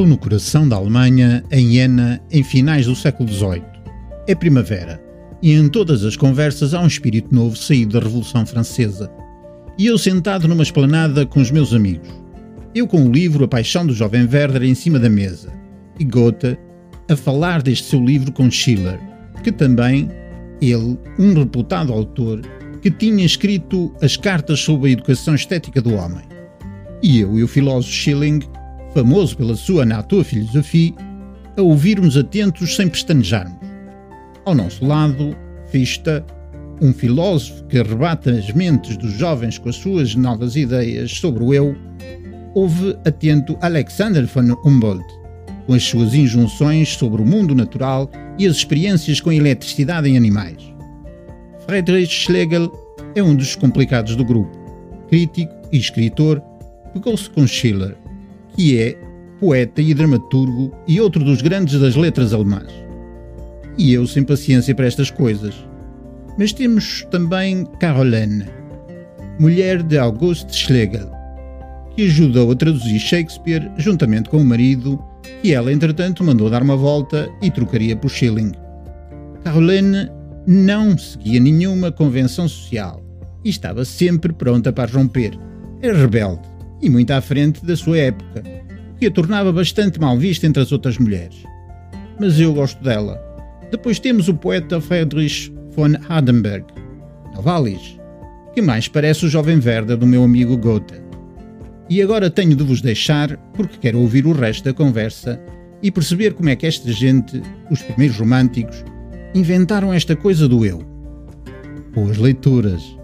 Estou no coração da Alemanha, em Iena, em finais do século XVIII. É primavera, e em todas as conversas há um espírito novo saído da Revolução Francesa. E eu sentado numa esplanada com os meus amigos. Eu com o livro A Paixão do Jovem Werder em cima da mesa, e Goethe a falar deste seu livro com Schiller, que também, ele, um reputado autor, que tinha escrito as cartas sobre a educação estética do homem. E eu e o filósofo Schilling, famoso pela sua Naturphilosophie, a ouvirmos atentos sem pestanejarmos. Ao nosso lado, Fichte, um filósofo que arrebata as mentes dos jovens com as suas novas ideias sobre o eu, ouve atento Alexander von Humboldt, com as suas injunções sobre o mundo natural e as experiências com eletricidade em animais. Friedrich Schlegel é um dos complicados do grupo. Crítico e escritor, pegou-se com Schiller, que é poeta e dramaturgo e outro dos grandes das letras alemãs. E eu sem paciência para estas coisas. Mas temos também Caroline, mulher de August Schlegel, que ajudou a traduzir Shakespeare juntamente com o marido, que ela entretanto mandou dar uma volta e trocaria por Schilling. Caroline não seguia nenhuma convenção social e estava sempre pronta para romper. Era rebelde e muito à frente da sua época, o que a tornava bastante mal vista entre as outras mulheres. Mas eu gosto dela. Depois temos o poeta Friedrich von Hardenberg, Novalis, que mais parece o jovem Werder do meu amigo Goethe. E agora tenho de vos deixar porque quero ouvir o resto da conversa e perceber como é que esta gente, os primeiros românticos, inventaram esta coisa do eu. Boas leituras!